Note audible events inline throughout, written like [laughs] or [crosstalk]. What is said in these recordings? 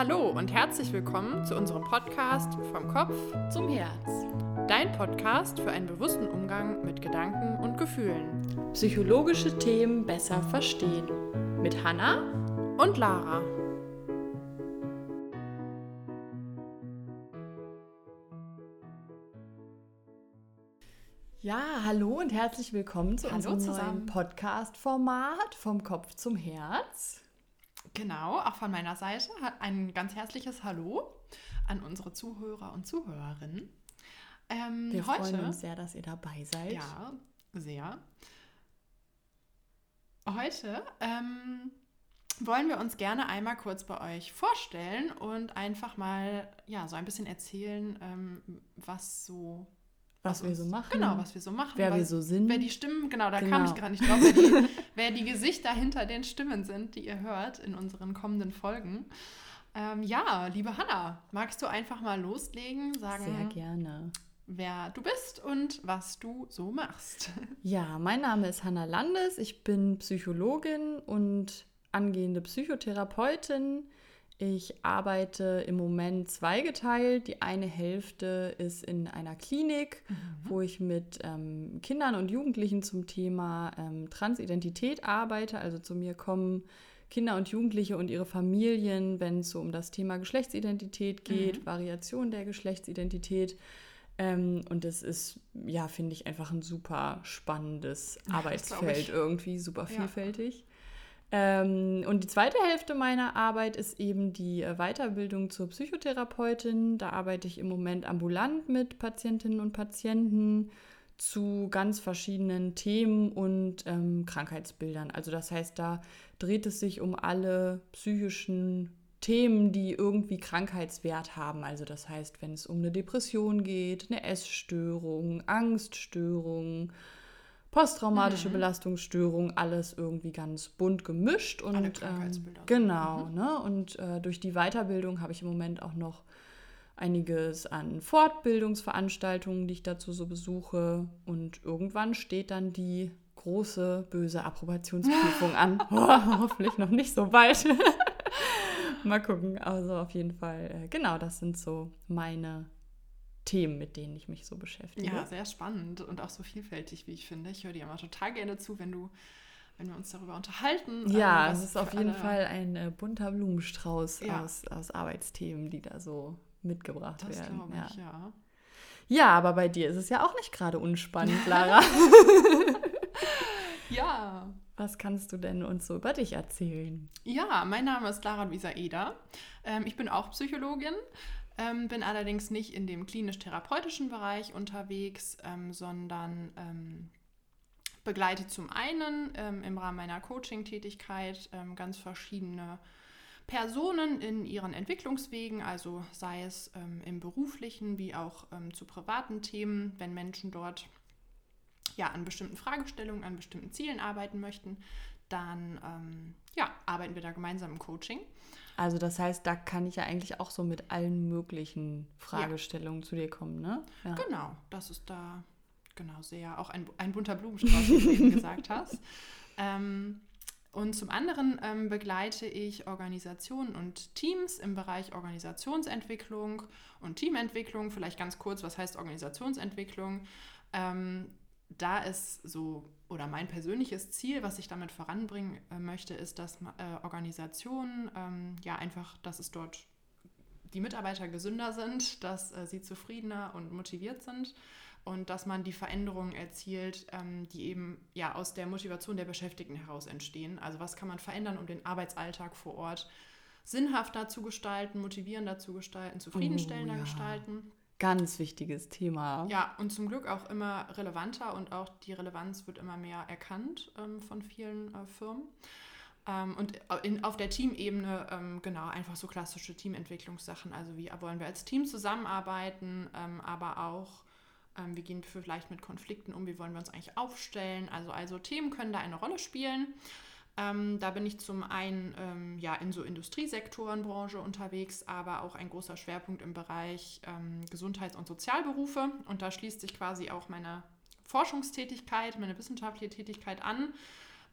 Hallo und herzlich willkommen zu unserem Podcast Vom Kopf zum Herz. Dein Podcast für einen bewussten Umgang mit Gedanken und Gefühlen. Psychologische Themen besser verstehen. Mit Hanna und Lara. Ja, hallo und herzlich willkommen zu Hallo unserem zusammen. Podcast-Format Vom Kopf zum Herz. Genau, auch von meiner Seite ein ganz herzliches Hallo an unsere Zuhörer und Zuhörerinnen. Ähm, Wir heute, freuen uns sehr, dass ihr dabei seid. Ja, sehr. Heute ähm, wollen wir uns gerne einmal kurz bei euch vorstellen und einfach mal ja, so ein bisschen erzählen, ähm, was so. Was wir so machen. Genau, was wir so machen. Wer wir was, so sind. Wer die Stimmen, genau, da kam Genau. ich gerade nicht drauf, wer die, [laughs] wer die Gesichter hinter den Stimmen sind, die ihr hört in unseren kommenden Folgen. Ähm, ja, liebe Hanna, magst du einfach mal loslegen, sagen, Sehr gerne. wer du bist und was du so machst? [laughs] Ja, mein Name ist Hanna Landes. Ich bin Psychologin und angehende Psychotherapeutin. Ich arbeite im Moment zweigeteilt. Die eine Hälfte ist in einer Klinik, wo ich mit ähm, Kindern und Jugendlichen zum Thema ähm, Transidentität arbeite. Also zu mir kommen Kinder und Jugendliche und ihre Familien, wenn es so um das Thema Geschlechtsidentität geht, Variation der Geschlechtsidentität. Ähm, und das ist, ja, finde ich einfach ein super spannendes Arbeitsfeld irgendwie, super Ja. Ähm, und die zweite Hälfte meiner Arbeit ist eben die äh, Weiterbildung zur Psychotherapeutin. Da arbeite ich im Moment ambulant mit Patientinnen und Patienten zu ganz verschiedenen Themen und ähm, Krankheitsbildern. Also das heißt, da dreht es sich um alle psychischen Themen, die irgendwie Krankheitswert haben. Also das heißt, wenn es um eine Depression geht, eine Essstörung, Angststörung, posttraumatische Mhm. Belastungsstörung, alles irgendwie ganz bunt gemischt und Alle ähm, Krankheitsbilder. genau, ne? Und äh, durch die Weiterbildung habe ich im Moment auch noch einiges an Fortbildungsveranstaltungen, die ich dazu so besuche. Und irgendwann steht dann die große, böse Approbationsprüfung an. [laughs] Oh, hoffentlich noch nicht so bald. [laughs] Mal gucken. Also auf jeden Fall, äh, genau, das sind so meine Themen, mit denen ich mich so beschäftige. Ja, sehr spannend und auch so vielfältig, wie ich finde. Ich höre dir immer total gerne zu, wenn du, wenn wir uns darüber unterhalten. Ja, ähm, es was ist auf jeden Fall ein äh, bunter Blumenstrauß Ja. aus, aus Arbeitsthemen, die da so mitgebracht Das werden. glaube ja. ich, ja. ja, aber bei dir ist es ja auch nicht gerade unspannend, Lara. [laughs] [laughs] Ja. Was kannst du denn uns so über dich erzählen? Ja, mein Name ist Lara Luisa Eder. Ähm, ich bin auch Psychologin, ähm, bin allerdings nicht in dem klinisch-therapeutischen Bereich unterwegs, ähm, sondern ähm, begleite zum einen ähm, im Rahmen meiner Coaching-Tätigkeit ähm, ganz verschiedene Personen in ihren Entwicklungswegen, also sei es ähm, im beruflichen wie auch zu privaten Themen, wenn Menschen dort ja, an bestimmten Fragestellungen, an bestimmten Zielen arbeiten möchten, dann ja, arbeiten wir da gemeinsam im Coaching. Also das heißt, da kann ich ja eigentlich auch so mit allen möglichen Fragestellungen zu dir kommen, ne? Ja. Genau, das ist da genau sehr auch ein, ein bunter Blumenstrauß, wie du eben [laughs] gesagt hast. Ähm, und zum anderen ähm, begleite ich Organisationen und Teams im Bereich Organisationsentwicklung und Teamentwicklung. Vielleicht ganz kurz, was heißt Organisationsentwicklung? Ähm, da ist so, oder mein persönliches Ziel, was ich damit voranbringen äh, möchte, ist, dass äh, Organisationen ähm, ja einfach, dass es dort die Mitarbeiter gesünder sind, dass äh, sie zufriedener und motiviert sind und dass man die Veränderungen erzielt, ähm, die eben ja aus der Motivation der Beschäftigten heraus entstehen. Also was kann man verändern, um den Arbeitsalltag vor Ort sinnhafter zu gestalten, motivierender zu gestalten, zufriedenstellender Oh, ja. gestalten. Ganz wichtiges Thema. Ja, und zum Glück auch immer relevanter und auch die Relevanz wird immer mehr erkannt ähm, von vielen äh, Firmen. Ähm, und in, auf der Teamebene, ähm, genau, einfach so klassische Teamentwicklungssachen. Also wie wollen wir als Team zusammenarbeiten, ähm, aber auch, ähm, wie gehen wir vielleicht mit Konflikten um, wie wollen wir uns eigentlich aufstellen. Also, also Themen können da eine Rolle spielen. Ähm, da bin ich zum einen ähm, ja, in so Industriesektorenbranche unterwegs, aber auch ein großer Schwerpunkt im Bereich ähm, Gesundheits- und Sozialberufe. Und da schließt sich quasi auch meine Forschungstätigkeit, meine wissenschaftliche Tätigkeit an.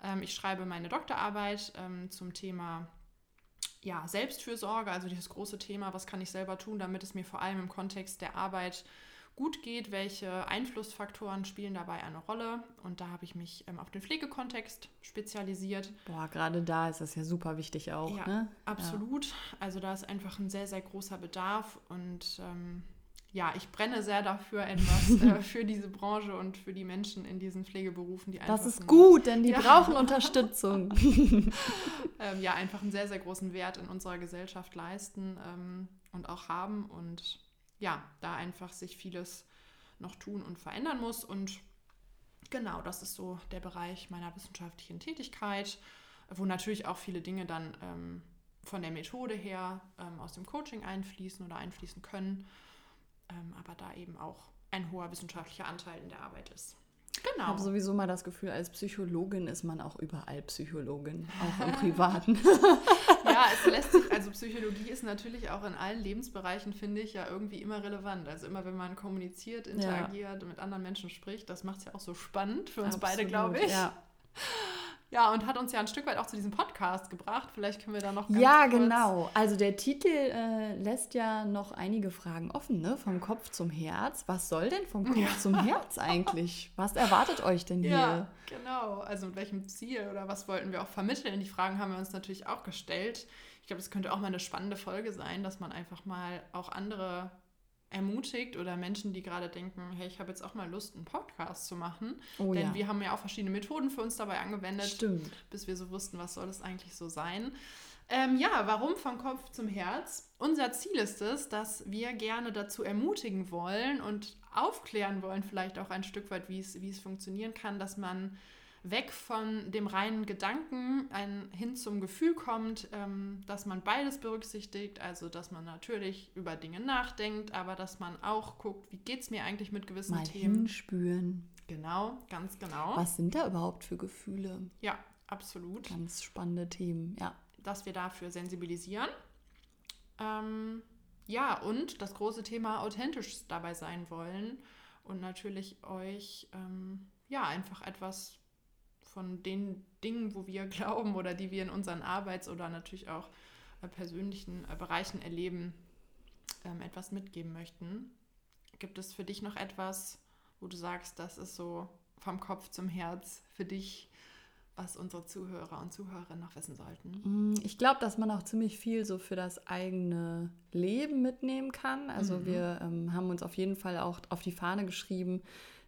Ähm, ich schreibe meine Doktorarbeit ähm, zum Thema ja, Selbstfürsorge, also dieses große Thema, was kann ich selber tun, damit es mir vor allem im Kontext der Arbeit gut geht, welche Einflussfaktoren spielen dabei eine Rolle. Und da habe ich mich ähm, auf den Pflegekontext spezialisiert. Boah, gerade da ist das ja super wichtig auch. Ja, ne? absolut. Ja. Also da ist einfach ein sehr, sehr großer Bedarf und ähm, ja, ich brenne sehr dafür, etwas [laughs] äh, für diese Branche und für die Menschen in diesen Pflegeberufen, die einfach. Das ist gut, denn die ja. brauchen [laughs] Unterstützung. [laughs] ähm, ja, einfach einen sehr, sehr großen Wert in unserer Gesellschaft leisten ähm, und auch haben. Und ja, da einfach sich vieles noch tun und verändern muss. Und genau, das ist so der Bereich meiner wissenschaftlichen Tätigkeit, wo natürlich auch viele Dinge dann ähm, von der Methode her ähm, aus dem Coaching einfließen oder einfließen können, ähm, aber da eben auch ein hoher wissenschaftlicher Anteil in der Arbeit ist. Genau. Ich habe sowieso mal das Gefühl, als Psychologin ist man auch überall Psychologin, auch im [laughs] Privaten. ja, es lässt sich, also Psychologie ist natürlich auch in allen Lebensbereichen, finde ich, ja irgendwie immer relevant. Also immer, wenn man kommuniziert, interagiert, ja. mit anderen Menschen spricht, das macht es ja auch so spannend für uns Absolut, beide, glaube ich. Ja. [laughs] Ja, und hat uns ja ein Stück weit auch zu diesem Podcast gebracht. Vielleicht können wir da noch. Ganz ja, genau. Also der Titel äh, lässt ja noch einige Fragen offen, ne? Vom Kopf zum Herz. Was soll denn vom Kopf ja. zum Herz eigentlich? Was erwartet euch denn hier? Ja, genau. Also mit welchem Ziel oder was wollten wir auch vermitteln? Die Fragen haben wir uns natürlich auch gestellt. Ich glaube, es könnte auch mal eine spannende Folge sein, dass man einfach mal auch andere ermutigt oder Menschen, die gerade denken, hey, ich habe jetzt auch mal Lust, einen Podcast zu machen. Oh, Denn ja. wir haben ja auch verschiedene Methoden für uns dabei angewendet, Stimmt. bis wir so wussten, was soll es eigentlich so sein. Ähm, ja, warum vom Kopf zum Herz? Unser Ziel ist es, dass wir gerne dazu ermutigen wollen und aufklären wollen, vielleicht auch ein Stück weit, wie es, wie es funktionieren kann, dass man weg von dem reinen Gedanken ein, hin zum Gefühl kommt, ähm, dass man beides berücksichtigt, also dass man natürlich über Dinge nachdenkt, aber dass man auch guckt, wie geht es mir eigentlich mit gewissen Mal Themen. Hinspüren. Genau, ganz genau. Was sind da überhaupt für Gefühle? Ja, absolut. Ganz spannende Themen, ja. Dass wir dafür sensibilisieren. Ähm, ja, und das große Thema authentisch dabei sein wollen und natürlich euch ähm, ja einfach etwas von den Dingen, wo wir [laughs] glauben oder die wir in unseren Arbeits- oder natürlich auch äh, persönlichen äh, Bereichen erleben, ähm, etwas mitgeben möchten. Gibt es für dich noch etwas, wo du sagst, das ist so vom Kopf zum Herz für dich, was unsere Zuhörer und Zuhörerinnen noch wissen sollten? Mm, ich glaube, dass man auch ziemlich viel so für das eigene Leben mitnehmen kann. Also mhm. wir ähm, haben uns auf jeden Fall auch auf die Fahne geschrieben,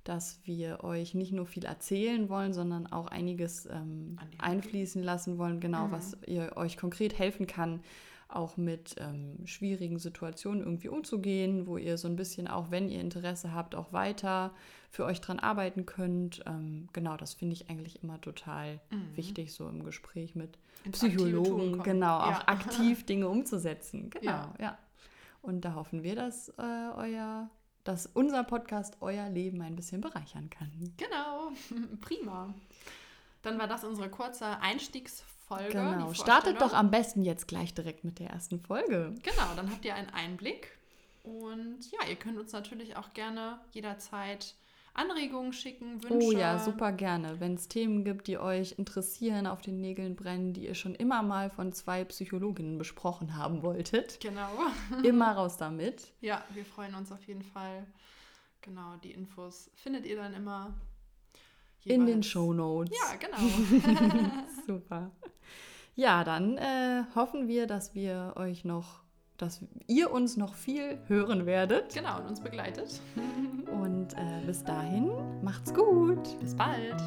dass wir euch nicht nur viel erzählen wollen, sondern auch einiges ähm, einfließen lassen wollen, genau, mhm. was ihr euch konkret helfen kann, auch mit ähm, schwierigen Situationen irgendwie umzugehen, wo ihr so ein bisschen auch, wenn ihr Interesse habt, auch weiter für euch dran arbeiten könnt. Ähm, genau, das finde ich eigentlich immer total mhm. wichtig, so im Gespräch mit Ins Psychologen, genau, ja. auch aktiv Dinge umzusetzen. Genau, ja. ja. Und da hoffen wir, dass äh, euer dass unser Podcast euer Leben ein bisschen bereichern kann. Genau, [laughs] prima. Dann war das unsere kurze Einstiegsfolge. Genau, startet doch am besten jetzt gleich direkt mit der ersten Folge. Genau, dann habt ihr einen Einblick. Und ja, ihr könnt uns natürlich auch gerne jederzeit Anregungen schicken, Wünsche. Oh ja, super gerne. Wenn es Themen gibt, die euch interessieren, auf den Nägeln brennen, die ihr schon immer mal von zwei Psychologinnen besprochen haben wolltet. Genau. [laughs] immer raus damit. Ja, wir freuen uns auf jeden Fall. Genau, die Infos findet ihr dann immer in den Show Notes. Ja, genau. [laughs] [laughs] super. Ja, dann äh, hoffen wir, dass wir euch noch dass ihr uns noch viel hören werdet. Genau, und uns begleitet. Und äh, bis dahin, macht's gut. Bis bald.